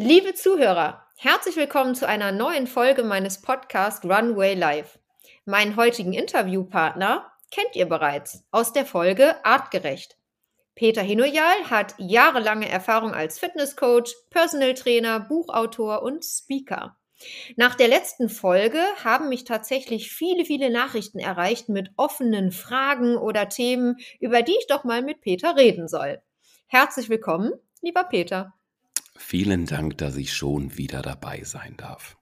Liebe Zuhörer, herzlich willkommen zu einer neuen Folge meines Podcasts Runway Live. Meinen heutigen Interviewpartner kennt ihr bereits aus der Folge Artgerecht. Peter Hinoyal hat jahrelange Erfahrung als Fitnesscoach, Personal Trainer, Buchautor und Speaker. Nach der letzten Folge haben mich tatsächlich viele, viele Nachrichten erreicht mit offenen Fragen oder Themen, über die ich doch mal mit Peter reden soll. Herzlich willkommen, lieber Peter. Vielen Dank, dass ich schon wieder dabei sein darf.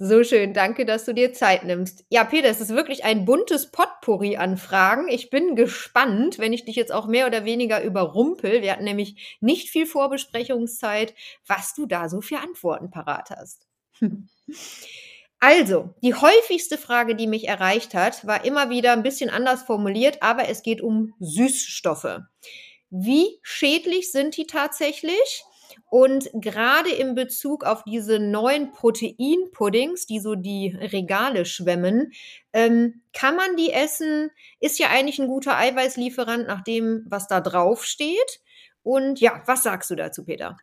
So schön, danke, dass du dir Zeit nimmst. Ja, Peter, es ist wirklich ein buntes Potpourri an Fragen. Ich bin gespannt, wenn ich dich jetzt auch mehr oder weniger überrumpel. Wir hatten nämlich nicht viel Vorbesprechungszeit, was du da so für Antworten parat hast. Also, die häufigste Frage, die mich erreicht hat, war immer wieder ein bisschen anders formuliert, aber es geht um Süßstoffe. Wie schädlich sind die tatsächlich? Und gerade in Bezug auf diese neuen Proteinpuddings, die so die Regale schwemmen, ähm, kann man die essen? Ist ja eigentlich ein guter Eiweißlieferant nach dem, was da drauf steht. Und ja, was sagst du dazu, Peter?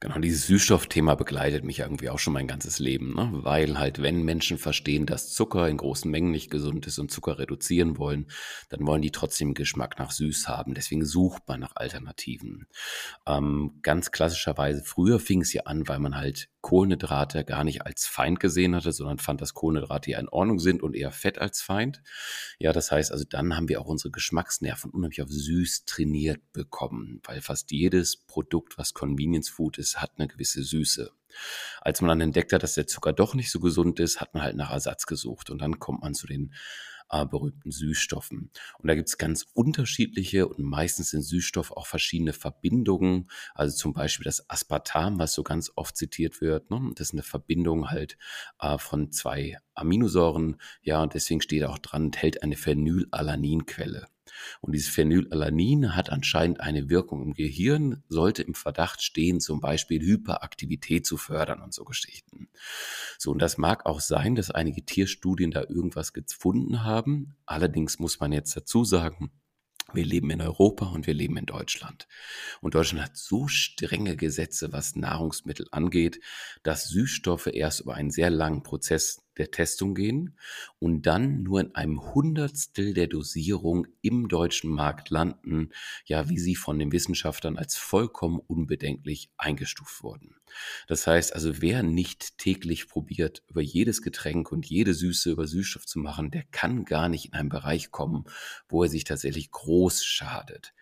Genau, dieses Süßstoffthema begleitet mich irgendwie auch schon mein ganzes Leben, ne? weil halt, wenn Menschen verstehen, dass Zucker in großen Mengen nicht gesund ist und Zucker reduzieren wollen, dann wollen die trotzdem Geschmack nach süß haben. Deswegen sucht man nach Alternativen. Ähm, ganz klassischerweise, früher fing es ja an, weil man halt Kohlenhydrate gar nicht als Feind gesehen hatte, sondern fand, dass Kohlenhydrate ja in Ordnung sind und eher Fett als Feind. Ja, das heißt also, dann haben wir auch unsere Geschmacksnerven unheimlich auf süß trainiert bekommen, weil fast jedes Produkt, was Convenience Food ist, hat eine gewisse Süße. Als man dann entdeckt hat, dass der Zucker doch nicht so gesund ist, hat man halt nach Ersatz gesucht und dann kommt man zu den äh, berühmten Süßstoffen. Und da gibt es ganz unterschiedliche und meistens sind Süßstoffe auch verschiedene Verbindungen. Also zum Beispiel das Aspartam, was so ganz oft zitiert wird. Ne? Das ist eine Verbindung halt äh, von zwei Aminosäuren. Ja, und deswegen steht auch dran, enthält eine Phenylalaninquelle. Und dieses Phenylalanin hat anscheinend eine Wirkung im Gehirn, sollte im Verdacht stehen, zum Beispiel Hyperaktivität zu fördern und so Geschichten. So, und das mag auch sein, dass einige Tierstudien da irgendwas gefunden haben. Allerdings muss man jetzt dazu sagen, wir leben in Europa und wir leben in Deutschland. Und Deutschland hat so strenge Gesetze, was Nahrungsmittel angeht, dass Süßstoffe erst über einen sehr langen Prozess der Testung gehen und dann nur in einem Hundertstel der Dosierung im deutschen Markt landen, ja, wie sie von den Wissenschaftlern als vollkommen unbedenklich eingestuft wurden. Das heißt also, wer nicht täglich probiert, über jedes Getränk und jede Süße über Süßstoff zu machen, der kann gar nicht in einen Bereich kommen, wo er sich tatsächlich groß schadet.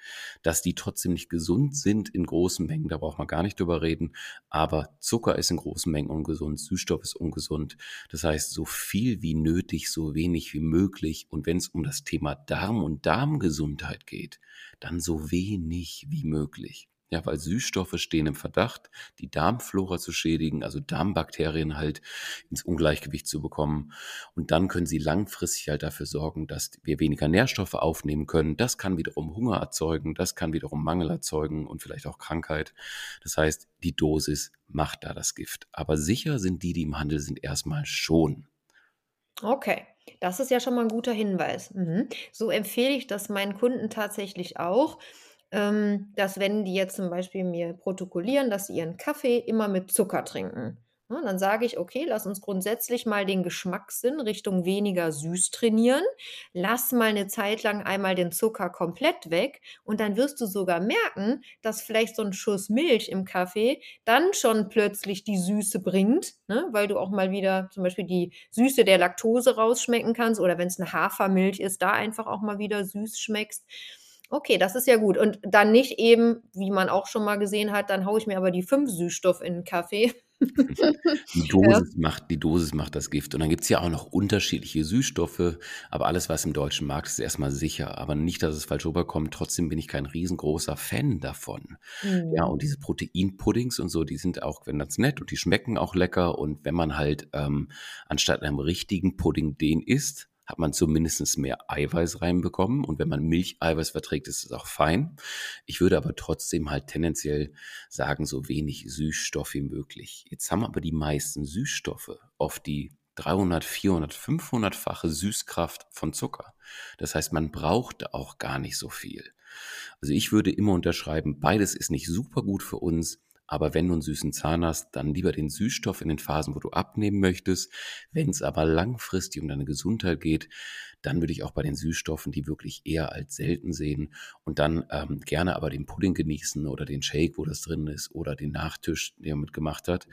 Dass die trotzdem nicht gesund sind in großen Mengen, da braucht man gar nicht drüber reden, aber Zucker ist in großen Mengen ungesund, Süßstoff ist ungesund. Das heißt, heißt so viel wie nötig, so wenig wie möglich. Und wenn es um das Thema Darm und Darmgesundheit geht, dann so wenig wie möglich. Ja, weil Süßstoffe stehen im Verdacht, die Darmflora zu schädigen, also Darmbakterien halt ins Ungleichgewicht zu bekommen. Und dann können sie langfristig halt dafür sorgen, dass wir weniger Nährstoffe aufnehmen können. Das kann wiederum Hunger erzeugen, das kann wiederum Mangel erzeugen und vielleicht auch Krankheit. Das heißt, die Dosis macht da das Gift. Aber sicher sind die, die im Handel sind, erstmal schon. Okay. Das ist ja schon mal ein guter Hinweis. Mhm. So empfehle ich das meinen Kunden tatsächlich auch ähm, dass wenn die jetzt zum Beispiel mir protokollieren, dass sie ihren Kaffee immer mit Zucker trinken. Ne, dann sage ich, okay, lass uns grundsätzlich mal den Geschmackssinn Richtung weniger süß trainieren. Lass mal eine Zeit lang einmal den Zucker komplett weg und dann wirst du sogar merken, dass vielleicht so ein Schuss Milch im Kaffee dann schon plötzlich die Süße bringt, ne? weil du auch mal wieder zum Beispiel die Süße der Laktose rausschmecken kannst oder wenn es eine Hafermilch ist, da einfach auch mal wieder süß schmeckst. Okay, das ist ja gut. Und dann nicht eben, wie man auch schon mal gesehen hat, dann haue ich mir aber die fünf Süßstoff in den Kaffee. Die Dosis, ja. macht, die Dosis macht das Gift. Und dann gibt es ja auch noch unterschiedliche Süßstoffe, aber alles, was im deutschen Markt ist, ist erstmal sicher. Aber nicht, dass es falsch rüberkommt. Trotzdem bin ich kein riesengroßer Fan davon. Mhm. Ja, und diese Proteinpuddings und so, die sind auch wenn das nett und die schmecken auch lecker. Und wenn man halt ähm, anstatt einem richtigen Pudding den isst, hat man zumindest mehr Eiweiß reinbekommen. Und wenn man Milcheiweiß verträgt, ist es auch fein. Ich würde aber trotzdem halt tendenziell sagen, so wenig Süßstoff wie möglich. Jetzt haben aber die meisten Süßstoffe oft die 300, 400, 500-fache Süßkraft von Zucker. Das heißt, man braucht auch gar nicht so viel. Also ich würde immer unterschreiben, beides ist nicht super gut für uns, Aber wenn du einen süßen Zahn hast, dann lieber den Süßstoff in den Phasen, wo du abnehmen möchtest. Wenn es aber langfristig um deine Gesundheit geht, dann würde ich auch bei den Süßstoffen die wirklich eher als selten sehen und dann ähm, gerne aber den Pudding genießen oder den Shake, wo das drin ist oder den Nachtisch, den man mitgemacht hat.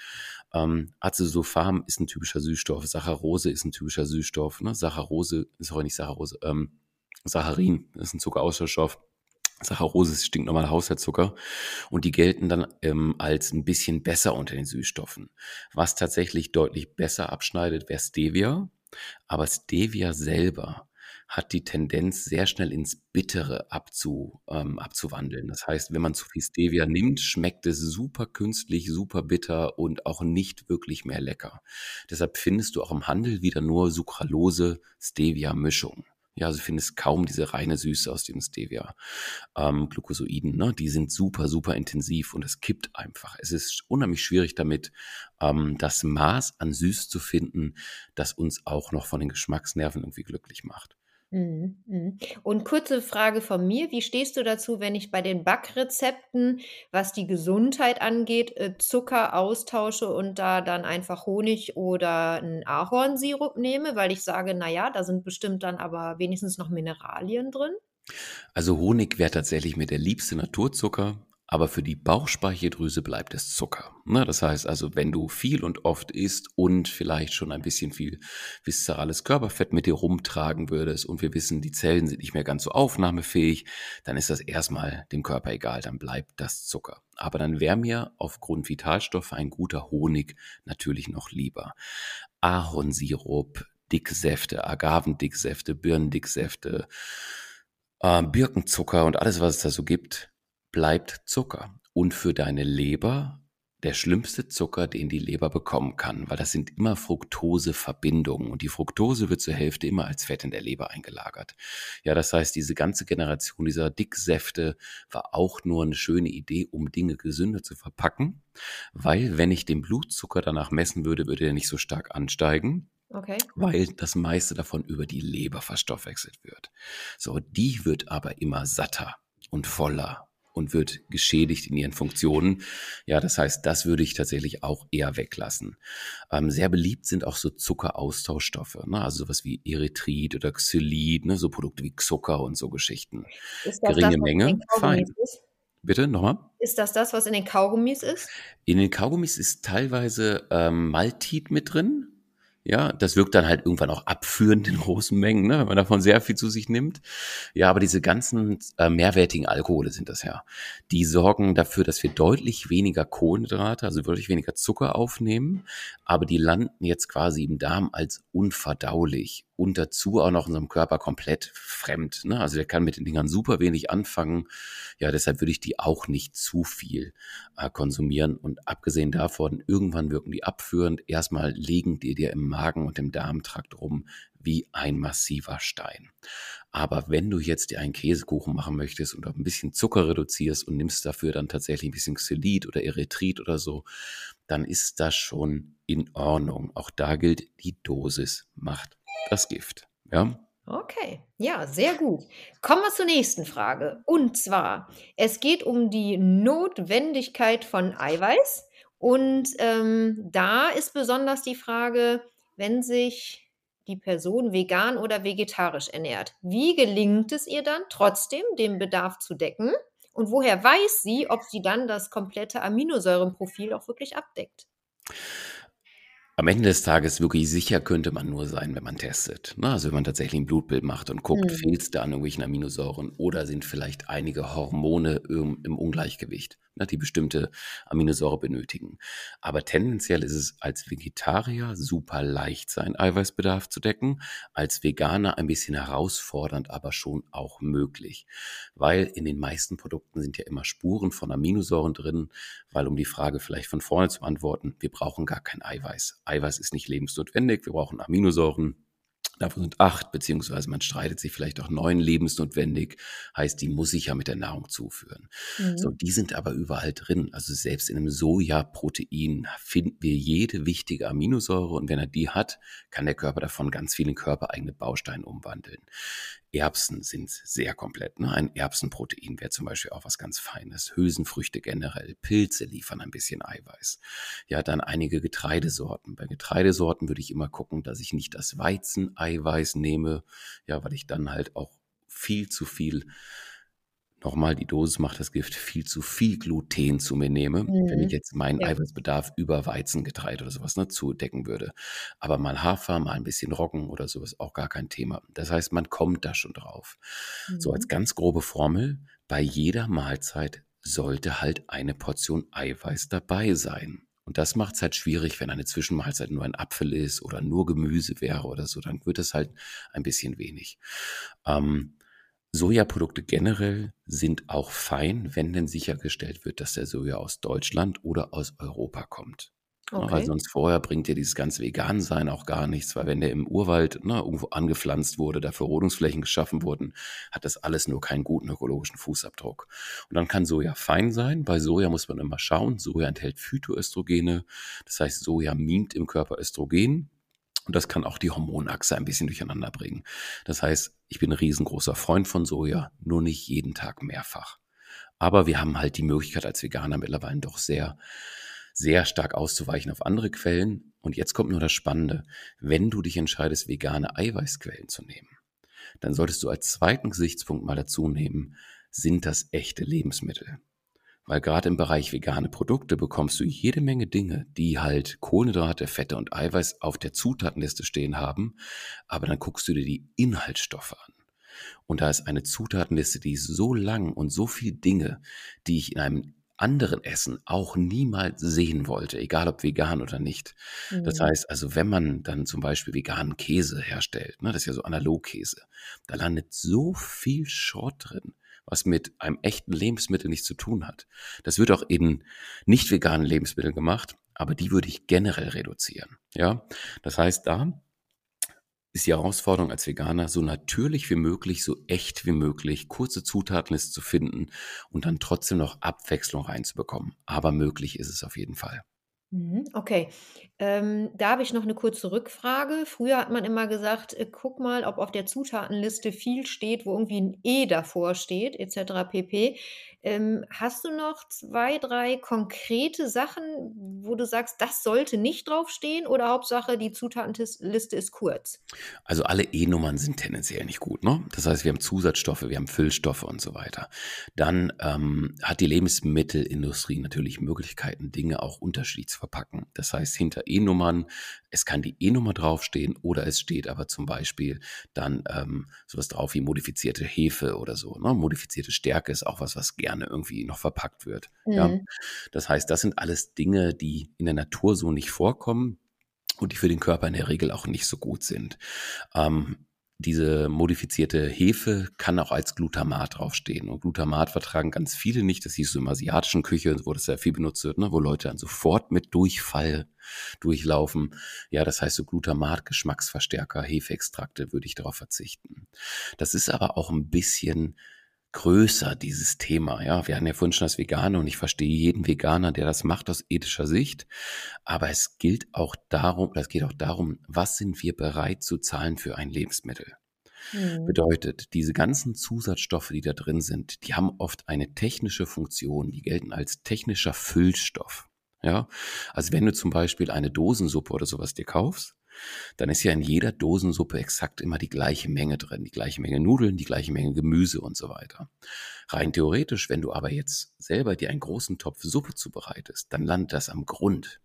Ähm, Acesulfam ist ein typischer Süßstoff, Saccharose ist ein typischer Süßstoff, ne? Saccharose, sorry, nicht Saccharose, ähm, Saccharin ist ein Zuckeraustauschstoff. Saccharose ist stinknormaler Haushaltszucker und die gelten dann ähm, als ein bisschen besser unter den Süßstoffen. Was tatsächlich deutlich besser abschneidet, wäre Stevia. Aber Stevia selber hat die Tendenz, sehr schnell ins Bittere abzu, ähm, abzuwandeln. Das heißt, wenn man zu viel Stevia nimmt, schmeckt es super künstlich, super bitter und auch nicht wirklich mehr lecker. Deshalb findest du auch im Handel wieder nur Sucralose-Stevia-Mischung. Ja, also findest kaum diese reine Süße aus dem Stevia. Ähm, Glucosoiden, ne? die sind super, super intensiv und es kippt einfach. Es ist unheimlich schwierig damit, ähm, das Maß an Süß zu finden, das uns auch noch von den Geschmacksnerven irgendwie glücklich macht. Mhm, mhm. Und kurze Frage von mir: Wie stehst du dazu, wenn ich bei den Backrezepten, was die Gesundheit angeht, äh, Zucker austausche und da dann einfach Honig oder 'n Ahornsirup nehme, weil ich sage: „Na ja, da sind bestimmt dann aber wenigstens noch Mineralien drin?“ Also Honig wäre tatsächlich mir der liebste Naturzucker. Aber für die Bauchspeicheldrüse bleibt es Zucker. Ne? Das heißt also, wenn du viel und oft isst und vielleicht schon ein bisschen viel viszerales Körperfett mit dir rumtragen würdest und wir wissen, die Zellen sind nicht mehr ganz so aufnahmefähig, dann ist das erstmal dem Körper egal, dann bleibt das Zucker. Aber dann wäre mir aufgrund Vitalstoffe ein guter Honig natürlich noch lieber. Ahornsirup, Dicksäfte, Agavendicksäfte, Birnendicksäfte, äh, Birkenzucker und alles, was es da so gibt, bleibt Zucker. Und für deine Leber der schlimmste Zucker, den die Leber bekommen kann, weil das sind immer Fructoseverbindungen und die Fructose wird zur Hälfte immer als Fett in der Leber eingelagert. Ja, das heißt, diese ganze Generation dieser Dicksäfte war auch nur eine schöne Idee, um Dinge gesünder zu verpacken, weil wenn ich den Blutzucker danach messen würde, würde er nicht so stark ansteigen. Okay. Weil das meiste davon über die Leber verstoffwechselt wird. So, die wird aber immer satter und voller und wird geschädigt in ihren Funktionen. Ja, das heißt, das würde ich tatsächlich auch eher weglassen. Ähm, sehr beliebt sind auch so Zuckeraustauschstoffe, ne? also sowas wie Erythrit oder Xylit, ne? so Produkte wie Zucker und so Geschichten. Geringe das, Menge, fein. Ist? Bitte, nochmal? Ist das das, was in den Kaugummis ist? In den Kaugummis ist teilweise ähm, Maltit mit drin. Ja, das wirkt dann halt irgendwann auch abführend in großen Mengen, ne, wenn man davon sehr viel zu sich nimmt. Ja, aber diese ganzen äh, mehrwertigen Alkohole sind das ja. Die sorgen dafür, dass wir deutlich weniger Kohlenhydrate, also deutlich weniger Zucker aufnehmen, aber die landen jetzt quasi im Darm als unverdaulich und dazu auch noch unserem Körper komplett fremd. Ne? Also der kann mit den Dingern super wenig anfangen. Ja, deshalb würde ich die auch nicht zu viel äh, konsumieren. Und abgesehen davon, irgendwann wirken die abführend. Erstmal legen die dir im Magen und im Darmtrakt rum wie ein massiver Stein. Aber wenn du jetzt dir einen Käsekuchen machen möchtest und ein bisschen Zucker reduzierst und nimmst dafür dann tatsächlich ein bisschen Xylit oder Erythrit oder so, dann ist das schon in Ordnung. Auch da gilt, die Dosis macht das Gift. Ja. Okay, ja, sehr gut. Kommen wir zur nächsten Frage. Und zwar, es geht um die Notwendigkeit von Eiweiß. Und ähm, da ist besonders die Frage, wenn sich die Person vegan oder vegetarisch ernährt, wie gelingt es ihr dann trotzdem, den Bedarf zu decken? Und woher weiß sie, ob sie dann das komplette Aminosäurenprofil auch wirklich abdeckt? Am Ende des Tages wirklich sicher könnte man nur sein, wenn man testet. Ne? Also wenn man tatsächlich ein Blutbild macht und guckt, mhm. fehlt es da an irgendwelchen Aminosäuren oder sind vielleicht einige Hormone im, im Ungleichgewicht ne, die bestimmte Aminosäure benötigen. Aber tendenziell ist es als Vegetarier super leicht, seinen Eiweißbedarf zu decken, als Veganer ein bisschen herausfordernd, aber schon auch möglich. Weil in den meisten Produkten sind ja immer Spuren von Aminosäuren drin, weil um die Frage vielleicht von vorne zu beantworten, wir brauchen gar kein Eiweiß. Eiweiß ist nicht lebensnotwendig, wir brauchen Aminosäuren Davon sind acht, beziehungsweise man streitet sich vielleicht auch neun lebensnotwendig, heißt, die muss ich ja mit der Nahrung zuführen. Mhm. So, die sind aber überall drin. Also selbst in einem Sojaprotein finden wir jede wichtige Aminosäure und wenn er die hat, kann der Körper davon ganz viele körpereigene Bausteine umwandeln. Erbsen sind sehr komplett. Ne? Ein Erbsenprotein wäre zum Beispiel auch was ganz Feines. Hülsenfrüchte generell, Pilze liefern ein bisschen Eiweiß. Ja, dann einige Getreidesorten. Bei Getreidesorten würde ich immer gucken, dass ich nicht das Weizeneiweiß nehme, ja, weil ich dann halt auch viel zu viel nochmal, die Dosis macht das Gift, viel zu viel Gluten zu mir nehme, mhm. wenn ich mhm. jetzt meinen ja. Eiweißbedarf über Weizengetreide oder sowas ne, zudecken würde. Aber mal Hafer, mal ein bisschen Roggen oder sowas, auch gar kein Thema. Das heißt, man kommt da schon drauf. Mhm. So als ganz grobe Formel, bei jeder Mahlzeit sollte halt eine Portion Eiweiß dabei sein. Und das macht es halt schwierig, wenn eine Zwischenmahlzeit nur ein Apfel ist oder nur Gemüse wäre oder so, dann wird es halt ein bisschen wenig. Ähm, Sojaprodukte generell sind auch fein, wenn denn sichergestellt wird, dass der Soja aus Deutschland oder aus Europa kommt. Ne, weil sonst vorher bringt dir dieses ganze Vegan-Sein auch gar nichts, weil wenn der im Urwald ne, irgendwo angepflanzt wurde, da Verrodungsflächen geschaffen wurden, hat das alles nur keinen guten ökologischen Fußabdruck. Und dann kann Soja fein sein. Bei Soja muss man immer schauen. Soja enthält Phytoöstrogene. Das heißt, Soja mimt im Körper Östrogen. Und das kann auch die Hormonachse ein bisschen durcheinander bringen. Das heißt, ich bin ein riesengroßer Freund von Soja, nur nicht jeden Tag mehrfach. Aber wir haben halt die Möglichkeit als Veganer mittlerweile doch sehr, sehr stark auszuweichen auf andere Quellen. Und jetzt kommt nur das Spannende. Wenn du dich entscheidest, vegane Eiweißquellen zu nehmen, dann solltest du als zweiten Gesichtspunkt mal dazu nehmen, sind das echte Lebensmittel? Weil gerade im Bereich vegane Produkte bekommst du jede Menge Dinge, die halt Kohlenhydrate, Fette und Eiweiß auf der Zutatenliste stehen haben. Aber dann guckst du dir die Inhaltsstoffe an. Und da ist eine Zutatenliste, die ist so lang und so viele Dinge, die ich in einem anderen Essen auch niemals sehen wollte, egal ob vegan oder nicht. Mhm. Das heißt also, wenn man dann zum Beispiel veganen Käse herstellt, ne, das ist ja so Analogkäse, da landet so viel Schrott drin, was mit einem echten Lebensmittel nichts zu tun hat. Das wird auch in nicht veganen Lebensmitteln gemacht, aber die würde ich generell reduzieren. Ja, das heißt, da ist die Herausforderung als Veganer, so natürlich wie möglich, so echt wie möglich, kurze Zutatenliste zu finden und dann trotzdem noch Abwechslung reinzubekommen. Aber möglich ist es auf jeden Fall. Mhm, okay. Ähm, da habe ich noch eine kurze Rückfrage. Früher hat man immer gesagt: „Äh, guck mal, ob auf der Zutatenliste viel steht, wo irgendwie ein E davor steht et pp.“ Ähm, hast du noch zwei, drei konkrete Sachen, wo du sagst, das sollte nicht draufstehen oder Hauptsache die Zutatenliste ist kurz? Also alle E-Nummern sind tendenziell nicht gut, ne? Das heißt, wir haben Zusatzstoffe, wir haben Füllstoffe und so weiter. Dann, ähm, hat die Lebensmittelindustrie natürlich Möglichkeiten, Dinge auch unterschiedlich zu verpacken. Das heißt, hinter E-Nummern, es kann die E-Nummer draufstehen oder es steht aber zum Beispiel dann ähm, sowas drauf wie modifizierte Hefe oder so. Ne? Modifizierte Stärke ist auch was, was gerne irgendwie noch verpackt wird. Mhm. Ja? Das heißt, das sind alles Dinge, die in der Natur so nicht vorkommen und die für den Körper in der Regel auch nicht so gut sind. Ähm, diese modifizierte Hefe kann auch als Glutamat draufstehen. Und Glutamat vertragen ganz viele nicht. Das hieß so im asiatischen Küche, wo das sehr viel benutzt wird, ne? wo Leute dann sofort mit Durchfall durchlaufen. Ja, das heißt so Glutamat, Geschmacksverstärker, Hefeextrakte würde ich darauf verzichten. Das ist aber auch ein bisschen größer, dieses Thema. Ja, wir hatten ja vorhin schon das Vegane und ich verstehe jeden Veganer, der das macht aus ethischer Sicht. Aber es gilt auch darum, es geht auch darum, was sind wir bereit zu zahlen für ein Lebensmittel? Mhm. Bedeutet, diese ganzen Zusatzstoffe, die da drin sind, die haben oft eine technische Funktion, die gelten als technischer Füllstoff. Ja, also wenn du zum Beispiel eine Dosensuppe oder sowas dir kaufst, dann ist ja in jeder Dosensuppe exakt immer die gleiche Menge drin, die gleiche Menge Nudeln, die gleiche Menge Gemüse und so weiter. Rein theoretisch, wenn du aber jetzt selber dir einen großen Topf Suppe zubereitest, dann landet das am Grund.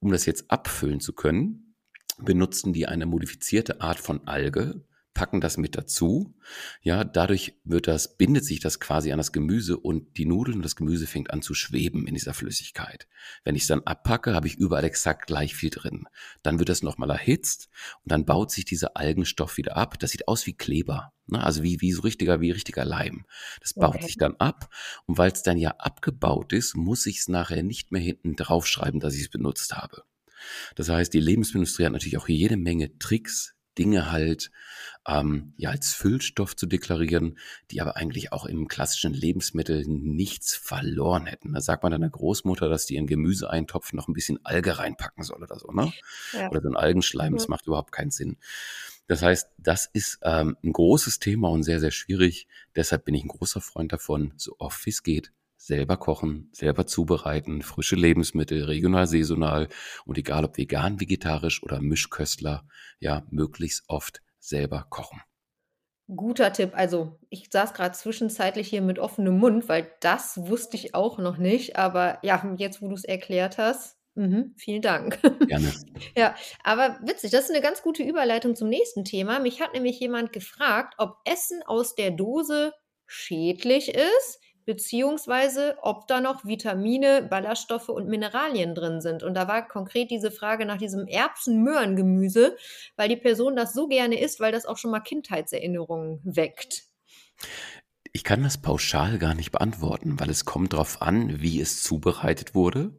Um das jetzt abfüllen zu können, benutzen die eine modifizierte Art von Alge, packen das mit dazu. Ja, dadurch wird das, bindet sich das quasi an das Gemüse und die Nudeln und das Gemüse fängt an zu schweben in dieser Flüssigkeit. Wenn ich es dann abpacke, habe ich überall exakt gleich viel drin. Dann wird das nochmal erhitzt und dann baut sich dieser Algenstoff wieder ab. Das sieht aus wie Kleber. Ne? Also wie, wie so richtiger, wie richtiger Leim. Das baut okay. sich dann ab und weil es dann ja abgebaut ist, muss ich es nachher nicht mehr hinten draufschreiben, dass ich es benutzt habe. Das heißt, die Lebensmittelindustrie hat natürlich auch jede Menge Tricks, Dinge halt ähm, ja als Füllstoff zu deklarieren, die aber eigentlich auch im klassischen Lebensmittel nichts verloren hätten. Da sagt man deiner Großmutter, dass die in Gemüseeintopf noch ein bisschen Alge reinpacken soll oder so, ne? Ja. Oder so ein Algenschleim, das macht überhaupt keinen Sinn. Das heißt, das ist ähm, ein großes Thema und sehr, sehr schwierig. Deshalb bin ich ein großer Freund davon, so oft wie es geht, selber kochen, selber zubereiten, frische Lebensmittel, regional, saisonal und egal ob vegan, vegetarisch oder Mischköstler, ja, möglichst oft selber kochen. Guter Tipp. Also, ich saß gerade zwischenzeitlich hier mit offenem Mund, weil das wusste ich auch noch nicht. Aber ja, jetzt, wo du es erklärt hast, mhm, vielen Dank. Gerne. Ja, aber witzig, das ist eine ganz gute Überleitung zum nächsten Thema. Mich hat nämlich jemand gefragt, ob Essen aus der Dose schädlich ist beziehungsweise ob da noch Vitamine, Ballaststoffe und Mineralien drin sind. Und da war konkret diese Frage nach diesem Erbsen-Möhrengemüse, weil die Person das so gerne isst, weil das auch schon mal Kindheitserinnerungen weckt. Ich kann das pauschal gar nicht beantworten, weil es kommt darauf an, wie es zubereitet wurde.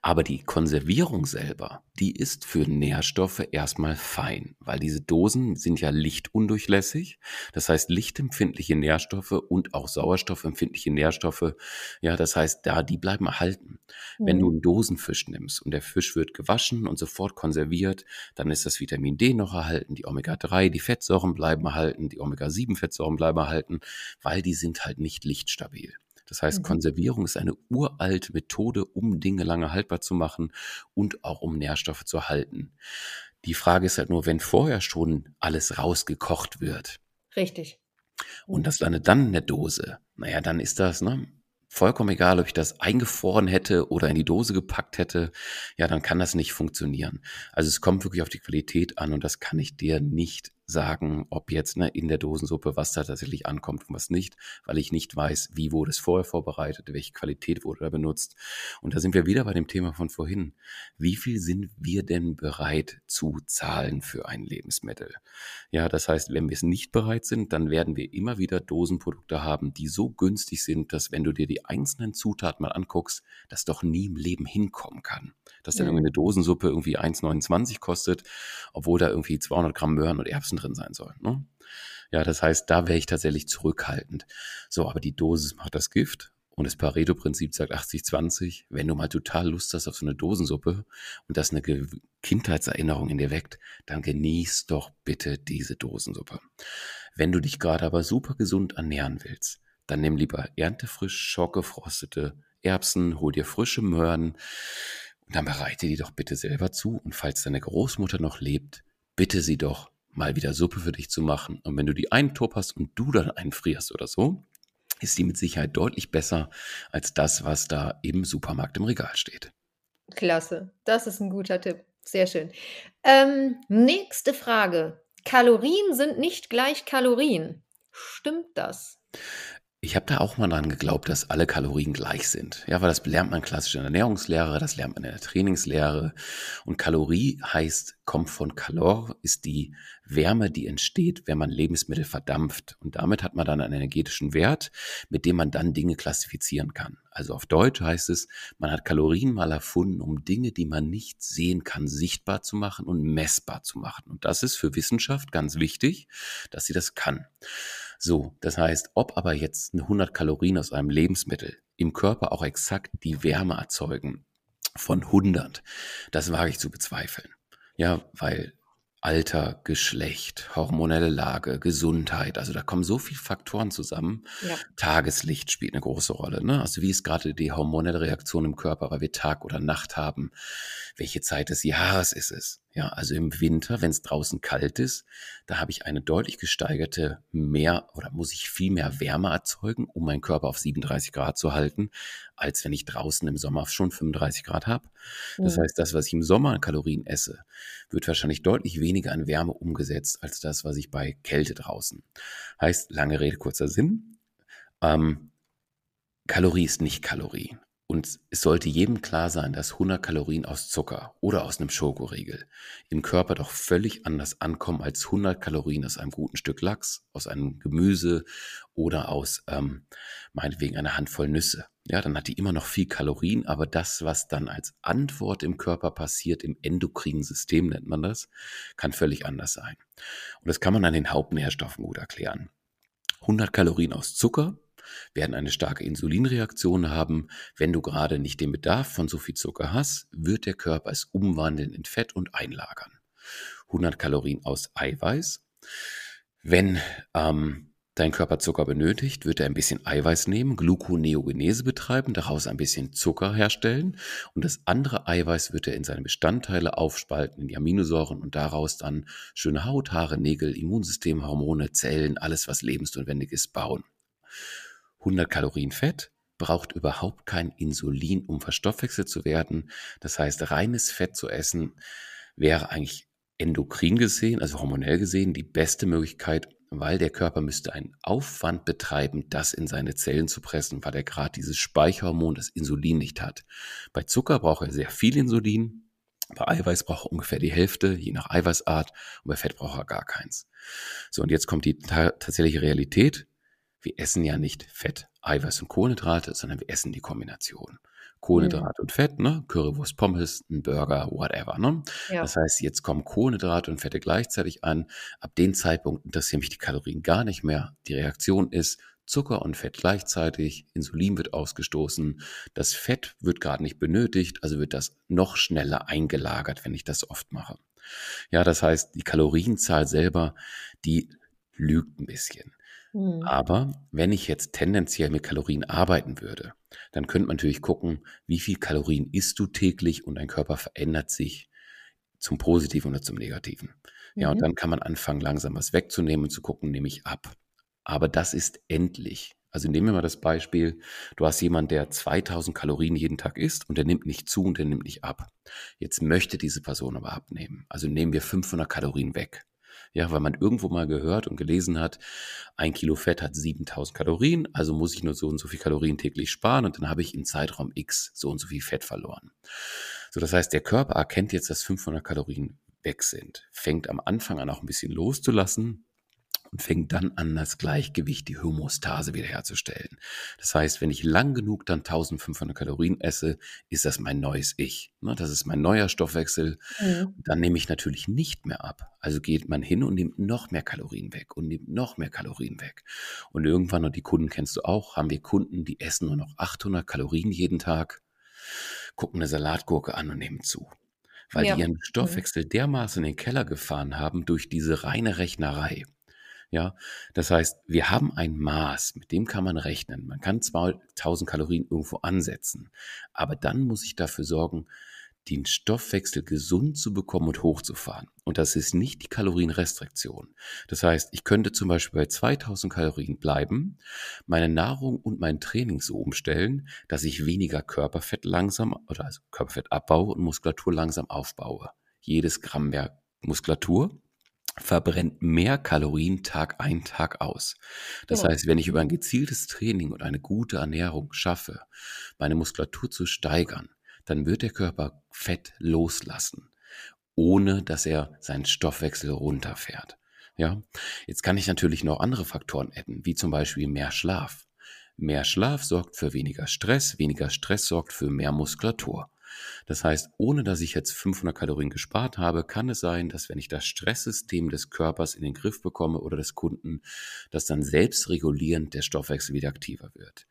Aber die Konservierung selber, die ist für Nährstoffe erstmal fein, weil diese Dosen sind ja lichtundurchlässig. Das heißt, lichtempfindliche Nährstoffe und auch sauerstoffempfindliche Nährstoffe, ja, das heißt, da, die bleiben erhalten. Mhm. Wenn du mhm. einen Dosenfisch nimmst und der Fisch wird gewaschen und sofort konserviert, dann ist das Vitamin D noch erhalten, die Omega-3, die Fettsäuren bleiben erhalten, die Omega-7-Fettsäuren bleiben erhalten, weil die sind halt nicht lichtstabil. Das heißt, mhm. Konservierung ist eine uralte Methode, um Dinge lange haltbar zu machen und auch um Nährstoffe zu halten. Die Frage ist halt nur, wenn vorher schon alles rausgekocht wird. Richtig. Und das landet dann in der Dose. Naja, dann ist das, ne? Vollkommen egal, ob ich das eingefroren hätte oder in die Dose gepackt hätte, ja, dann kann das nicht funktionieren. Also es kommt wirklich auf die Qualität an und das kann ich dir nicht sagen, ob jetzt ne, in der Dosensuppe was da tatsächlich ankommt und was nicht, weil ich nicht weiß, wie wurde es vorher vorbereitet, welche Qualität wurde da benutzt. Und da sind wir wieder bei dem Thema von vorhin. Wie viel sind wir denn bereit zu zahlen für ein Lebensmittel? Ja, das heißt, wenn wir es nicht bereit sind, dann werden wir immer wieder Dosenprodukte haben, die so günstig sind, dass wenn du dir die einzelnen Zutaten mal anguckst, das doch nie im Leben hinkommen kann. Dass dann irgendwie eine Dosensuppe irgendwie 1,29 kostet, obwohl da irgendwie 200 Gramm Möhren und Erbsen drin sein soll. Ne? Ja, das heißt, da wäre ich tatsächlich zurückhaltend. So, aber die Dosis macht das Gift. Und das Pareto-Prinzip sagt 80-20. Wenn du mal total Lust hast auf so eine Dosensuppe und das eine Kindheitserinnerung in dir weckt, dann genieß doch bitte diese Dosensuppe. Wenn du dich gerade aber super gesund ernähren willst, dann nimm lieber erntefrisch schockgefrostete Erbsen, hol dir frische Möhren und dann bereite die doch bitte selber zu. Und falls deine Großmutter noch lebt, bitte sie doch mal wieder Suppe für dich zu machen. Und wenn du die einen Top hast und du dann einfrierst oder so, ist die mit Sicherheit deutlich besser als das, was da im Supermarkt im Regal steht. Klasse, das ist ein guter Tipp. Sehr schön. Ähm, nächste Frage. Kalorien sind nicht gleich Kalorien. Stimmt das? Ich habe da auch mal dran geglaubt, dass alle Kalorien gleich sind. Ja, weil das lernt man klassisch in der Ernährungslehre, das lernt man in der Trainingslehre. Und Kalorie heißt, kommt von Kalor, ist die Wärme, die entsteht, wenn man Lebensmittel verdampft. Und damit hat man dann einen energetischen Wert, mit dem man dann Dinge klassifizieren kann. Also auf Deutsch heißt es, man hat Kalorien mal erfunden, um Dinge, die man nicht sehen kann, sichtbar zu machen und messbar zu machen. Und das ist für Wissenschaft ganz wichtig, dass sie das kann. So, das heißt, ob aber jetzt 100 Kalorien aus einem Lebensmittel im Körper auch exakt die Wärme erzeugen von 100, das wage ich zu bezweifeln. Ja, weil Alter, Geschlecht, hormonelle Lage, Gesundheit. Also da kommen so viele Faktoren zusammen. Ja. Tageslicht spielt eine große Rolle. Ne? Also wie ist gerade die hormonelle Reaktion im Körper, weil wir Tag oder Nacht haben? Welche Zeit des Jahres ist es? Ja, also im Winter, wenn es draußen kalt ist, da habe ich eine deutlich gesteigerte mehr oder muss ich viel mehr Wärme erzeugen, um meinen Körper auf 37 Grad zu halten, als wenn ich draußen im Sommer schon 35 Grad habe. Das mhm. heißt, das, was ich im Sommer an Kalorien esse, wird wahrscheinlich deutlich weniger an Wärme umgesetzt als das, was ich bei Kälte draußen. Heißt, lange Rede, kurzer Sinn. Ähm, Kalorie ist nicht Kalorie. Und es sollte jedem klar sein, dass 100 Kalorien aus Zucker oder aus einem Schokoriegel im Körper doch völlig anders ankommen als 100 Kalorien aus einem guten Stück Lachs, aus einem Gemüse oder aus ähm, meinetwegen einer Handvoll Nüsse. Ja, dann hat die immer noch viel Kalorien, aber das, was dann als Antwort im Körper passiert, im endokrinen System nennt man das, kann völlig anders sein. Und das kann man an den Hauptnährstoffen gut erklären. 100 Kalorien aus Zucker werden eine starke Insulinreaktion haben. Wenn du gerade nicht den Bedarf von so viel Zucker hast, wird der Körper es umwandeln in Fett und einlagern. 100 Kalorien aus Eiweiß. Wenn ähm, dein Körper Zucker benötigt, wird er ein bisschen Eiweiß nehmen, Gluconeogenese betreiben, daraus ein bisschen Zucker herstellen und das andere Eiweiß wird er in seine Bestandteile aufspalten, in die Aminosäuren und daraus dann schöne Haut, Haare, Nägel, Immunsystem, Hormone, Zellen, alles was lebensnotwendig ist, bauen. 100 Kalorien Fett braucht überhaupt kein Insulin, um verstoffwechselt zu werden. Das heißt, reines Fett zu essen wäre eigentlich endokrin gesehen, also hormonell gesehen, die beste Möglichkeit, weil der Körper müsste einen Aufwand betreiben, das in seine Zellen zu pressen, weil er gerade dieses Speicherhormon, das Insulin nicht hat. Bei Zucker braucht er sehr viel Insulin, bei Eiweiß braucht er ungefähr die Hälfte, je nach Eiweißart, und bei Fett braucht er gar keins. So, und jetzt kommt die ta tatsächliche Realität. Wir essen ja nicht Fett, Eiweiß und Kohlenhydrate, sondern wir essen die Kombination. Kohlenhydrat mhm. und Fett, ne? Currywurst, Pommes, ein Burger, whatever. Ne? Ja. Das heißt, jetzt kommen Kohlenhydrate und Fette gleichzeitig an. Ab dem Zeitpunkt interessieren mich die Kalorien gar nicht mehr. Die Reaktion ist Zucker und Fett gleichzeitig, Insulin wird ausgestoßen, das Fett wird gerade nicht benötigt, also wird das noch schneller eingelagert, wenn ich das oft mache. Ja, das heißt, die Kalorienzahl selber, die lügt ein bisschen. Mhm. Aber wenn ich jetzt tendenziell mit Kalorien arbeiten würde, dann könnte man natürlich gucken, wie viel Kalorien isst du täglich und dein Körper verändert sich zum Positiven oder zum Negativen. Ja, und mhm. dann kann man anfangen, langsam was wegzunehmen und zu gucken, nehme ich ab. Aber das ist endlich. Also nehmen wir mal das Beispiel, du hast jemanden, der 2000 Kalorien jeden Tag isst und der nimmt nicht zu und der nimmt nicht ab. Jetzt möchte diese Person aber abnehmen. Also nehmen wir 500 Kalorien weg. Ja, weil man irgendwo mal gehört und gelesen hat, ein Kilo Fett hat 7000 Kalorien, also muss ich nur so und so viel Kalorien täglich sparen und dann habe ich im Zeitraum X so und so viel Fett verloren. So, das heißt, der Körper erkennt jetzt, dass 500 Kalorien weg sind, fängt am Anfang an auch ein bisschen loszulassen, und fängt dann an, das Gleichgewicht, die Homostase wiederherzustellen. Das heißt, wenn ich lang genug dann 1500 Kalorien esse, ist das mein neues Ich. Ne? Das ist mein neuer Stoffwechsel. Mhm. Dann nehme ich natürlich nicht mehr ab. Also geht man hin und nimmt noch mehr Kalorien weg und nimmt noch mehr Kalorien weg. Und irgendwann, und die Kunden kennst du auch, haben wir Kunden, die essen nur noch 800 Kalorien jeden Tag, gucken eine Salatgurke an und nehmen zu weil ja. die ihren mhm. Stoffwechsel dermaßen in den Keller gefahren haben durch diese reine Rechnerei. Ja, das heißt, wir haben ein Maß, mit dem kann man rechnen. Man kann 2000 Kalorien irgendwo ansetzen, aber dann muss ich dafür sorgen, den Stoffwechsel gesund zu bekommen und hochzufahren. Und das ist nicht die Kalorienrestriktion. Das heißt, ich könnte zum Beispiel bei 2000 Kalorien bleiben, meine Nahrung und mein Training so umstellen, dass ich weniger Körperfett langsam oder also Körperfett abbaue und Muskulatur langsam aufbaue. Jedes Gramm mehr Muskulatur verbrennt mehr Kalorien Tag ein, Tag aus. Das ja. heißt, wenn ich über ein gezieltes Training und eine gute Ernährung schaffe, meine Muskulatur zu steigern, dann wird der Körper Fett loslassen, ohne dass er seinen Stoffwechsel runterfährt. Ja, jetzt kann ich natürlich noch andere Faktoren adden, wie zum Beispiel mehr Schlaf. Mehr Schlaf sorgt für weniger Stress, weniger Stress sorgt für mehr Muskulatur. Das heißt, ohne dass ich jetzt 500 Kalorien gespart habe, kann es sein, dass wenn ich das Stresssystem des Körpers in den Griff bekomme oder des Kunden, dass dann selbstregulierend der Stoffwechsel wieder aktiver wird.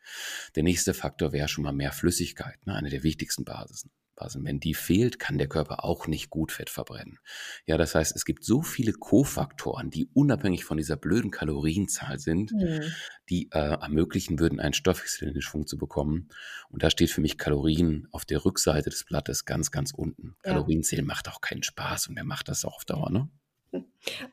Der nächste Faktor wäre schon mal mehr Flüssigkeit, ne, eine der wichtigsten Basisen. Basen. Wenn die fehlt, kann der Körper auch nicht gut Fett verbrennen. Ja, das heißt, es gibt so viele Kofaktoren, die unabhängig von dieser blöden Kalorienzahl sind, mhm. die äh, ermöglichen würden, einen Stoffwechsel in den Schwung zu bekommen. Und da steht für mich Kalorien auf der Rückseite des Blattes ganz, ganz unten. Ja. Kalorienzählen macht auch keinen Spaß und wer macht das auch auf Dauer, ne?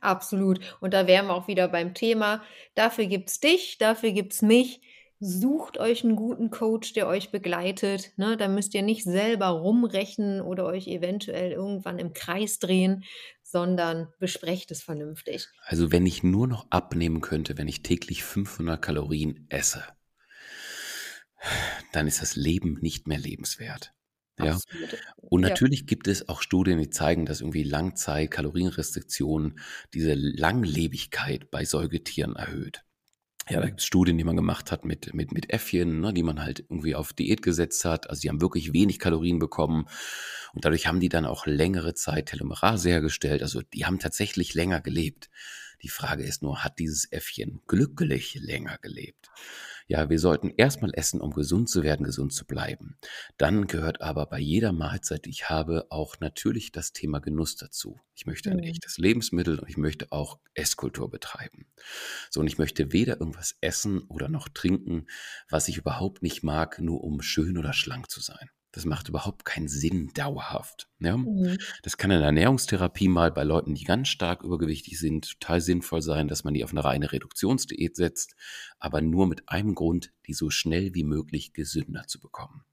Absolut. Und da wären wir auch wieder beim Thema. Dafür gibt es dich, dafür gibt es mich sucht euch einen guten Coach, der euch begleitet. Ne? Da müsst ihr nicht selber rumrechnen oder euch eventuell irgendwann im Kreis drehen, sondern besprecht es vernünftig. Also wenn ich nur noch abnehmen könnte, wenn ich täglich 500 Kalorien esse, dann ist das Leben nicht mehr lebenswert. Ja. Und natürlich ja. gibt es auch Studien, die zeigen, dass irgendwie Langzeit-Kalorienrestriktionen diese Langlebigkeit bei Säugetieren erhöht. Ja, da gibt es Studien, die man gemacht hat mit, mit, mit Äffchen, ne, die man halt irgendwie auf Diät gesetzt hat. Also die haben wirklich wenig Kalorien bekommen und dadurch haben die dann auch längere Zeit Telomerase hergestellt. Also die haben tatsächlich länger gelebt. Die Frage ist nur, hat dieses Äffchen glücklich länger gelebt? Ja, wir sollten erstmal essen, um gesund zu werden, gesund zu bleiben. Dann gehört aber bei jeder Mahlzeit, die ich habe, auch natürlich das Thema Genuss dazu. Ich möchte ein Mhm. echtes Lebensmittel und ich möchte auch Esskultur betreiben. So, und ich möchte weder irgendwas essen oder noch trinken, was ich überhaupt nicht mag, nur um schön oder schlank zu sein. Das macht überhaupt keinen Sinn dauerhaft. Ja? Mhm. Das kann in der Ernährungstherapie mal bei Leuten, die ganz stark übergewichtig sind, total sinnvoll sein, dass man die auf eine reine Reduktionsdiät setzt, aber nur mit einem Grund, die so schnell wie möglich gesünder zu bekommen.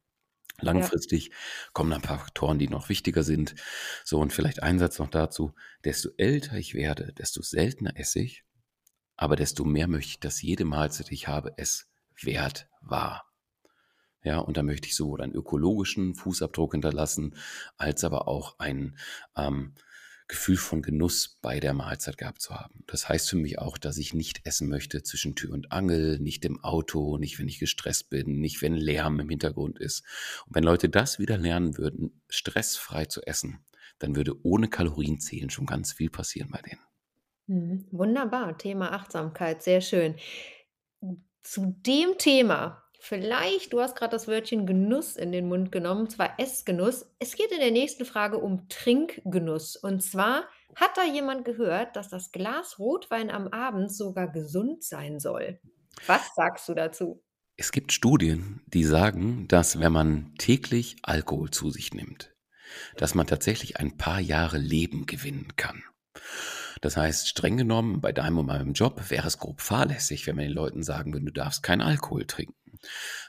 Ja. Langfristig kommen ein paar Faktoren, die noch wichtiger sind. So, und vielleicht ein Satz noch dazu. Desto älter ich werde, desto seltener esse ich, aber desto mehr möchte ich, dass jede Mahlzeit, die ich habe, es wert war. Ja, und da möchte ich sowohl einen ökologischen Fußabdruck hinterlassen, als aber auch ein ähm, Gefühl von Genuss bei der Mahlzeit gehabt zu haben. Das heißt für mich auch, dass ich nicht essen möchte zwischen Tür und Angel, nicht im Auto, nicht wenn ich gestresst bin, nicht wenn Lärm im Hintergrund ist. Und wenn Leute das wieder lernen würden, stressfrei zu essen, dann würde ohne Kalorienzählen schon ganz viel passieren bei denen. Mhm. Wunderbar, Thema Achtsamkeit, sehr schön. Zu dem Thema, vielleicht, du hast gerade das Wörtchen Genuss in den Mund genommen, zwar Essgenuss. Es geht in der nächsten Frage um Trinkgenuss. Und zwar hat da jemand gehört, dass das Glas Rotwein am Abend sogar gesund sein soll. Was sagst du dazu? Es gibt Studien, die sagen, dass wenn man täglich Alkohol zu sich nimmt, dass man tatsächlich ein paar Jahre Leben gewinnen kann. Das heißt, streng genommen, bei deinem und meinem Job wäre es grob fahrlässig, wenn wir den Leuten sagen würden, du darfst keinen Alkohol trinken.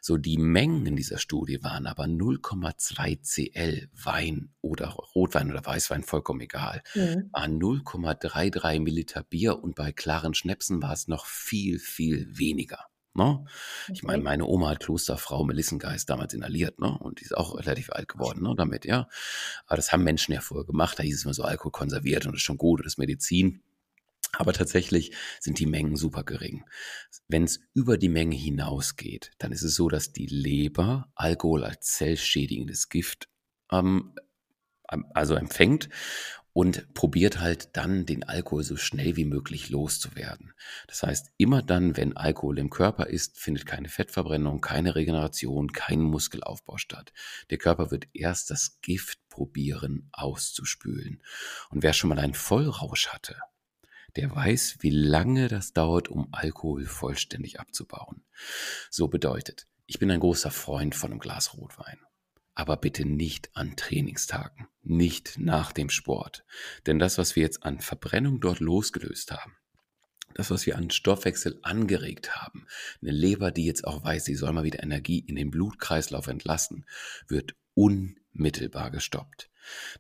So, die Mengen in dieser Studie waren aber 0,2 Cl Wein oder Rotwein oder Weißwein, vollkommen egal. Mhm. Waren 0,33 Milliliter Bier und bei klaren Schnäpsen war es noch viel, viel weniger. Ne? Ich meine, meine Oma hat Klosterfrau Melissengeist damals inhaliert, ne? Und die ist auch relativ alt geworden, ne? Damit, ja. Aber das haben Menschen ja vorher gemacht. Da hieß es immer so Alkohol konserviert und das ist schon gut und das ist Medizin. Aber tatsächlich sind die Mengen super gering. Wenn es über die Menge hinausgeht, dann ist es so, dass die Leber Alkohol als zellschädigendes Gift ähm, ähm, also empfängt und probiert halt dann den Alkohol so schnell wie möglich loszuwerden. Das heißt, immer dann, wenn Alkohol im Körper ist, findet keine Fettverbrennung, keine Regeneration, kein Muskelaufbau statt. Der Körper wird erst das Gift probieren auszuspülen. Und wer schon mal einen Vollrausch hatte, der weiß, wie lange das dauert, um Alkohol vollständig abzubauen. So bedeutet, ich bin ein großer Freund von einem Glas Rotwein. Aber bitte nicht an Trainingstagen, nicht nach dem Sport. Denn das, was wir jetzt an Verbrennung dort losgelöst haben, das, was wir an Stoffwechsel angeregt haben, eine Leber, die jetzt auch weiß, sie soll mal wieder Energie in den Blutkreislauf entlassen, wird unmittelbar gestoppt.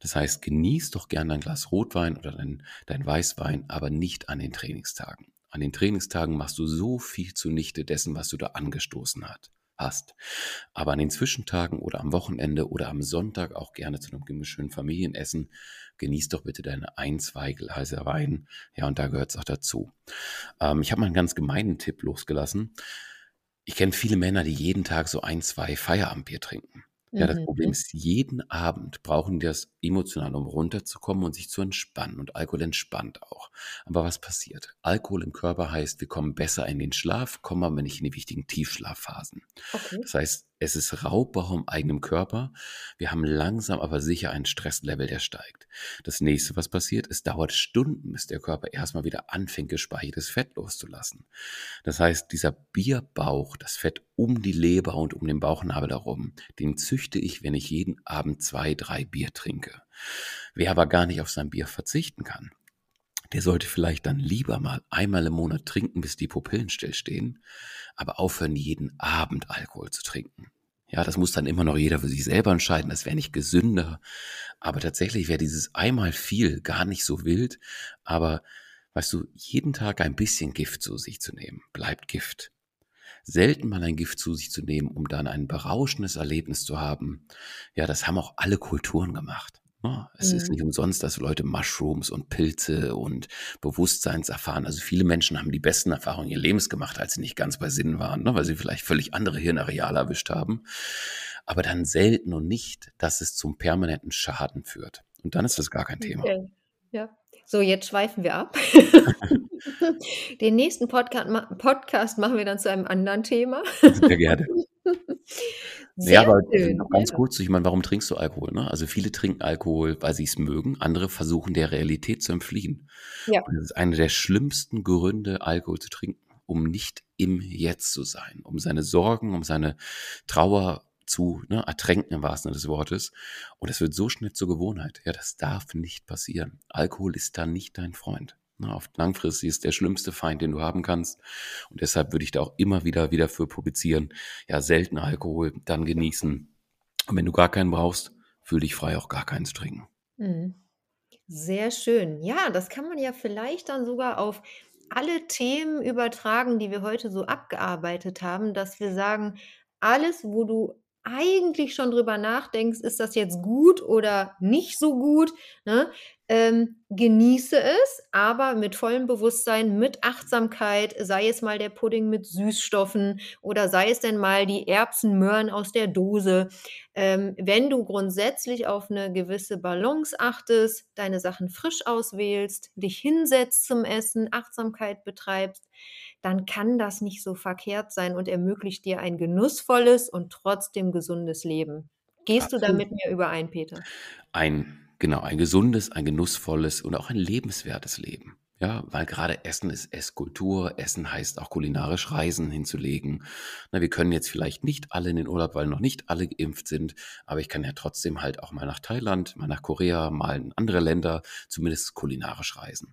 Das heißt, genieß doch gerne ein Glas Rotwein oder dein, dein Weißwein, aber nicht an den Trainingstagen. An den Trainingstagen machst du so viel zunichte dessen, was du da angestoßen hat, hast. Aber an den Zwischentagen oder am Wochenende oder am Sonntag auch gerne zu einem schönen Familienessen, genieß doch bitte deine ein, zwei Gläser Wein. Ja, und da gehört es auch dazu. Ähm, ich habe mal einen ganz gemeinen Tipp losgelassen. Ich kenne viele Männer, die jeden Tag so ein, zwei Feierabendbier trinken. Ja, das Problem Mhm. ist, jeden Abend brauchen die das emotional, um runterzukommen und sich zu entspannen. Und Alkohol entspannt auch. Aber was passiert? Alkohol im Körper heißt, wir kommen besser in den Schlaf, kommen aber nicht in die wichtigen Tiefschlafphasen. Okay. Das heißt, es ist Raubbau im eigenen Körper. Wir haben langsam aber sicher ein Stresslevel, der steigt. Das nächste, was passiert, es dauert Stunden, bis der Körper erstmal wieder anfängt, gespeichertes Fett loszulassen. Das heißt, dieser Bierbauch, das Fett um die Leber und um den Bauchnabel herum, den züchte ich, wenn ich jeden Abend zwei, drei Bier trinke. Wer aber gar nicht auf sein Bier verzichten kann, der sollte vielleicht dann lieber mal einmal im Monat trinken, bis die Pupillen stillstehen, aber aufhören, jeden Abend Alkohol zu trinken. Ja, das muss dann immer noch jeder für sich selber entscheiden. Das wäre nicht gesünder. Aber tatsächlich wäre dieses einmal viel gar nicht so wild. Aber weißt du, jeden Tag ein bisschen Gift zu sich zu nehmen, bleibt Gift. Selten mal ein Gift zu sich zu nehmen, um dann ein berauschendes Erlebnis zu haben. Ja, das haben auch alle Kulturen gemacht. Ja, es ist Mhm. nicht umsonst, dass Leute Mushrooms und Pilze und Bewusstseinserfahren, also viele Menschen haben die besten Erfahrungen ihres Lebens gemacht, als sie nicht ganz bei Sinn waren, ne, weil sie vielleicht völlig andere Hirnareale erwischt haben. Aber dann selten und nicht, dass es zum permanenten Schaden führt. Und dann ist das gar kein Thema. Okay. Ja. So, jetzt schweifen wir ab. Den nächsten Podca ma Podcast machen wir dann zu einem anderen Thema. Sehr gerne. Ja, Sehr aber schön, noch ganz ja. kurz, ich meine, warum trinkst du Alkohol, ne? Also, viele trinken Alkohol, weil sie's mögen, andere versuchen, der Realität zu entfliehen. Ja. Und das ist einer der schlimmsten Gründe, Alkohol zu trinken, um nicht im Jetzt zu sein, um seine Sorgen, um seine Trauer zu, ne, ertränken im wahrsten Sinne des Wortes. Und das wird so schnell zur Gewohnheit. Ja, das darf nicht passieren. Alkohol ist da nicht dein Freund. Ne, langfristig ist der schlimmste Feind, den du haben kannst. Und deshalb würde ich da auch immer wieder wieder für publizieren, ja, selten Alkohol, dann genießen. Und wenn du gar keinen brauchst, fühl dich frei, auch gar keinen zu trinken. Mhm. Sehr schön. Ja, das kann man ja vielleicht dann sogar auf alle Themen übertragen, die wir heute so abgearbeitet haben, dass wir sagen, alles, wo du eigentlich schon drüber nachdenkst, ist das jetzt gut oder nicht so gut, ne? Ähm, genieße es, aber mit vollem Bewusstsein, mit Achtsamkeit, sei es mal der Pudding mit Süßstoffen oder sei es denn mal die Erbsen-Möhren aus der Dose. Ähm, wenn du grundsätzlich auf 'ne gewisse Balance achtest, deine Sachen frisch auswählst, dich hinsetzt zum Essen, Achtsamkeit betreibst, dann kann das nicht so verkehrt sein und ermöglicht dir ein genussvolles und trotzdem gesundes Leben. Gehst du da Absolut. mit mir überein, Peter? Ein genau, ein gesundes, ein genussvolles und auch ein lebenswertes Leben. Ja, weil gerade Essen ist Esskultur. Essen heißt auch kulinarisch Reisen hinzulegen. Ne, wir können jetzt vielleicht nicht alle in den Urlaub, weil noch nicht alle geimpft sind, aber ich kann ja trotzdem halt auch mal nach Thailand, mal nach Korea, mal in andere Länder, zumindest kulinarisch reisen.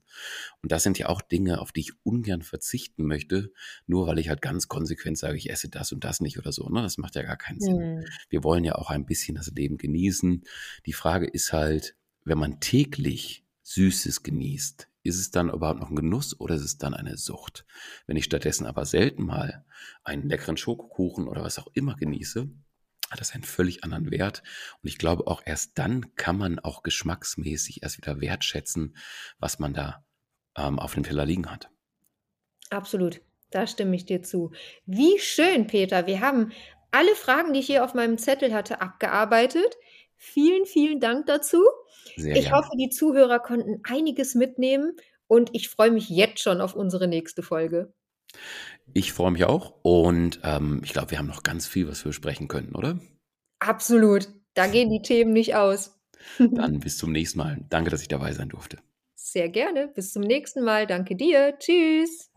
Und das sind ja auch Dinge, auf die ich ungern verzichten möchte, nur weil ich halt ganz konsequent sage, ich esse das und das nicht oder so, ne? Das macht ja gar keinen Sinn. Mhm. Wir wollen ja auch ein bisschen das Leben genießen. Die Frage ist halt, wenn man täglich Süßes genießt, ist es dann überhaupt noch 'n Genuss oder ist es dann eine Sucht? Wenn ich stattdessen aber selten mal einen leckeren Schokokuchen oder was auch immer genieße, hat das einen völlig anderen Wert. Und ich glaube, auch erst dann kann man auch geschmacksmäßig erst wieder wertschätzen, was man da, ähm, auf dem Teller liegen hat. Absolut, da stimme ich dir zu. Wie schön, Peter. Wir haben alle Fragen, die ich hier auf meinem Zettel hatte, abgearbeitet. Vielen, vielen Dank dazu. Sehr Ich gerne. hoffe, die Zuhörer konnten einiges mitnehmen und ich freue mich jetzt schon auf unsere nächste Folge. Ich freue mich auch und, ähm, ich glaube, wir haben noch ganz viel, was wir besprechen können, oder? Absolut. Da gehen die Themen nicht aus. Dann bis zum nächsten Mal. Danke, dass ich dabei sein durfte. Sehr gerne. Bis zum nächsten Mal. Danke dir. Tschüss.